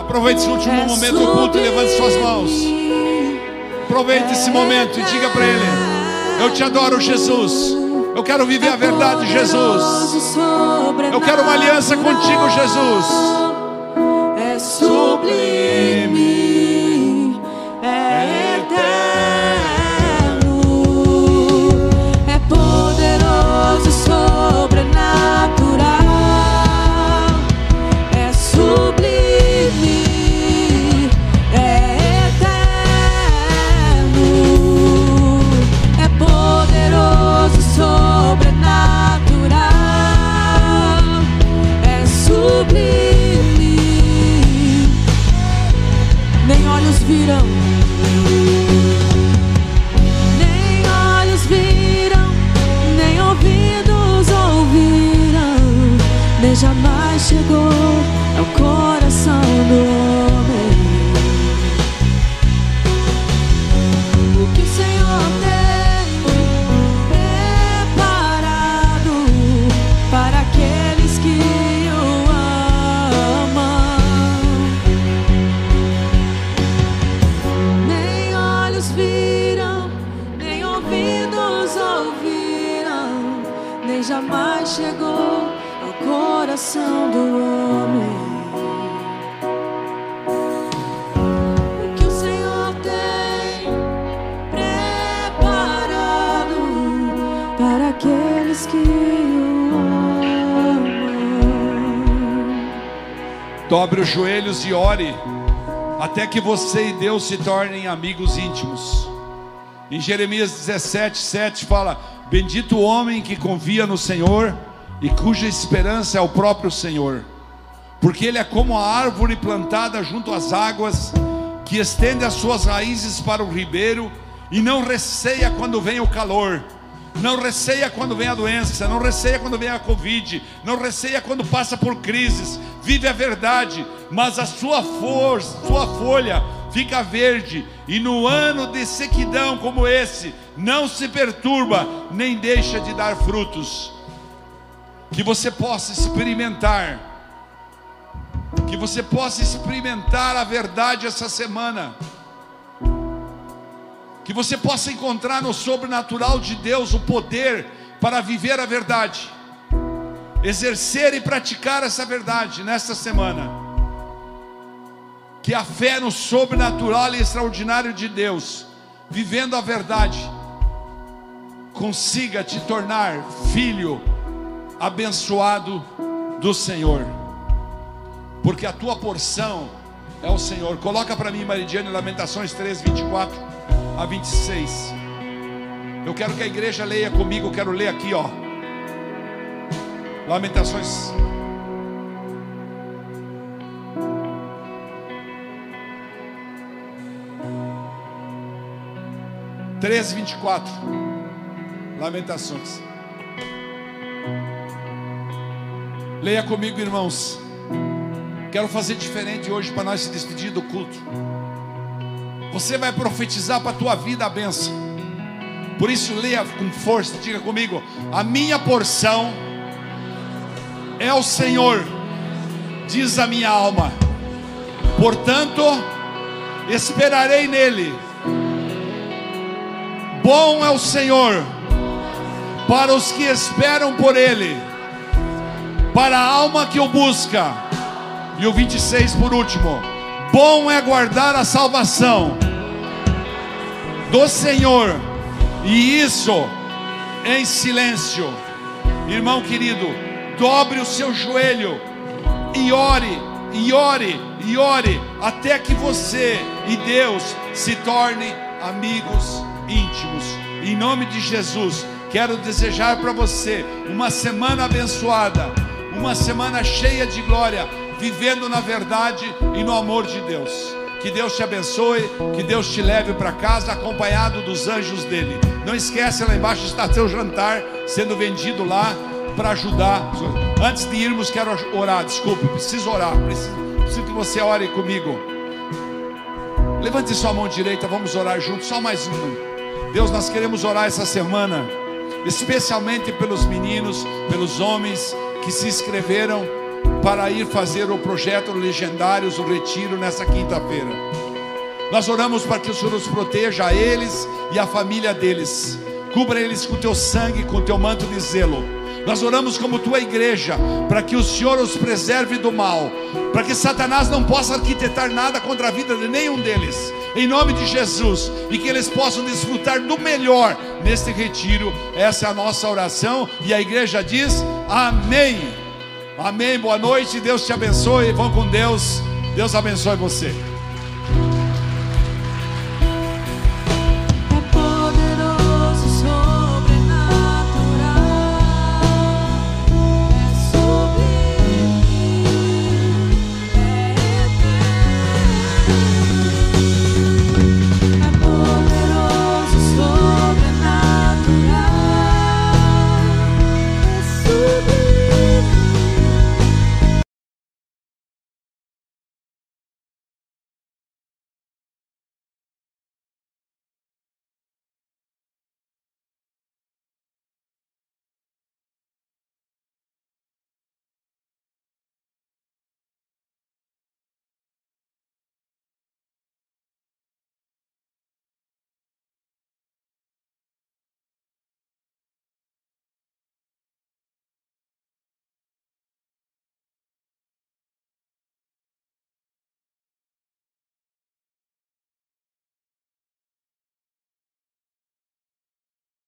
[SPEAKER 1] Aproveite esse último
[SPEAKER 2] É
[SPEAKER 1] momento do culto e levante suas mãos. Aproveite esse momento e diga para Ele: Eu te adoro, Jesus. Eu quero viver a verdade, Jesus. Eu quero uma aliança contigo, Jesus.
[SPEAKER 2] É sublime,
[SPEAKER 1] joelhos e ore, até que você e Deus se tornem amigos íntimos. Em Jeremias 17, 7 fala: Bendito o homem que confia no Senhor e cuja esperança é o próprio Senhor, porque ele é como a árvore plantada junto às águas, que estende as suas raízes para o ribeiro e não receia quando vem o calor. Não receia quando vem a doença, não receia quando vem a Covid, não receia quando passa por crises, vive a verdade, mas a sua força, sua folha fica verde, e no ano de sequidão como esse, não se perturba, nem deixa de dar frutos. Que você possa experimentar, que você possa experimentar a verdade essa semana, que você possa encontrar no sobrenatural de Deus o poder para viver a verdade, exercer e praticar essa verdade nesta semana. Que a fé no sobrenatural e extraordinário de Deus, vivendo a verdade, consiga te tornar filho abençoado do Senhor, porque a tua porção é o Senhor. Coloca para mim, Maridiane, Lamentações 3, 24 a 26. Eu quero que a igreja leia comigo, eu quero ler aqui, ó. Lamentações 13, 24. Lamentações. Leia comigo, irmãos. Quero fazer diferente hoje para nós se despedir do culto. Você vai profetizar para a tua vida a benção. Por isso, leia com força, diga comigo: a minha porção é o Senhor, diz a minha alma. Portanto, esperarei nele Bom é o Senhor para os que esperam por Ele, para a alma que o busca. E o 26 por último: Bom é guardar a salvação do Senhor, e isso em silêncio. Irmão querido, dobre o seu joelho e ore, e ore, e ore, até que você e Deus se tornem amigos íntimos. Em nome de Jesus, quero desejar para você uma semana abençoada, uma semana cheia de glória, vivendo na verdade e no amor de Deus. Que Deus te abençoe, que Deus te leve para casa acompanhado dos anjos dele. Não esquece, lá embaixo está seu jantar sendo vendido lá para ajudar. Antes de irmos, quero orar. Desculpe, preciso orar. Preciso, preciso que você ore comigo. Levante sua mão direita, vamos orar juntos. Só mais um. Deus, nós queremos orar essa semana, especialmente pelos meninos, pelos homens que se inscreveram para ir fazer o projeto Legendários, o retiro nessa quinta-feira. Nós oramos para que o Senhor os proteja a eles e a família deles. Cubra eles com teu sangue, com teu manto de zelo. Nós oramos como tua igreja, para que o Senhor os preserve do mal, para que Satanás não possa arquitetar nada contra a vida de nenhum deles em nome de Jesus, e que eles possam desfrutar do melhor neste retiro. Essa é a nossa oração, e a igreja diz: Amém. Amém. Boa noite, Deus te abençoe. Vão com Deus. Deus abençoe você.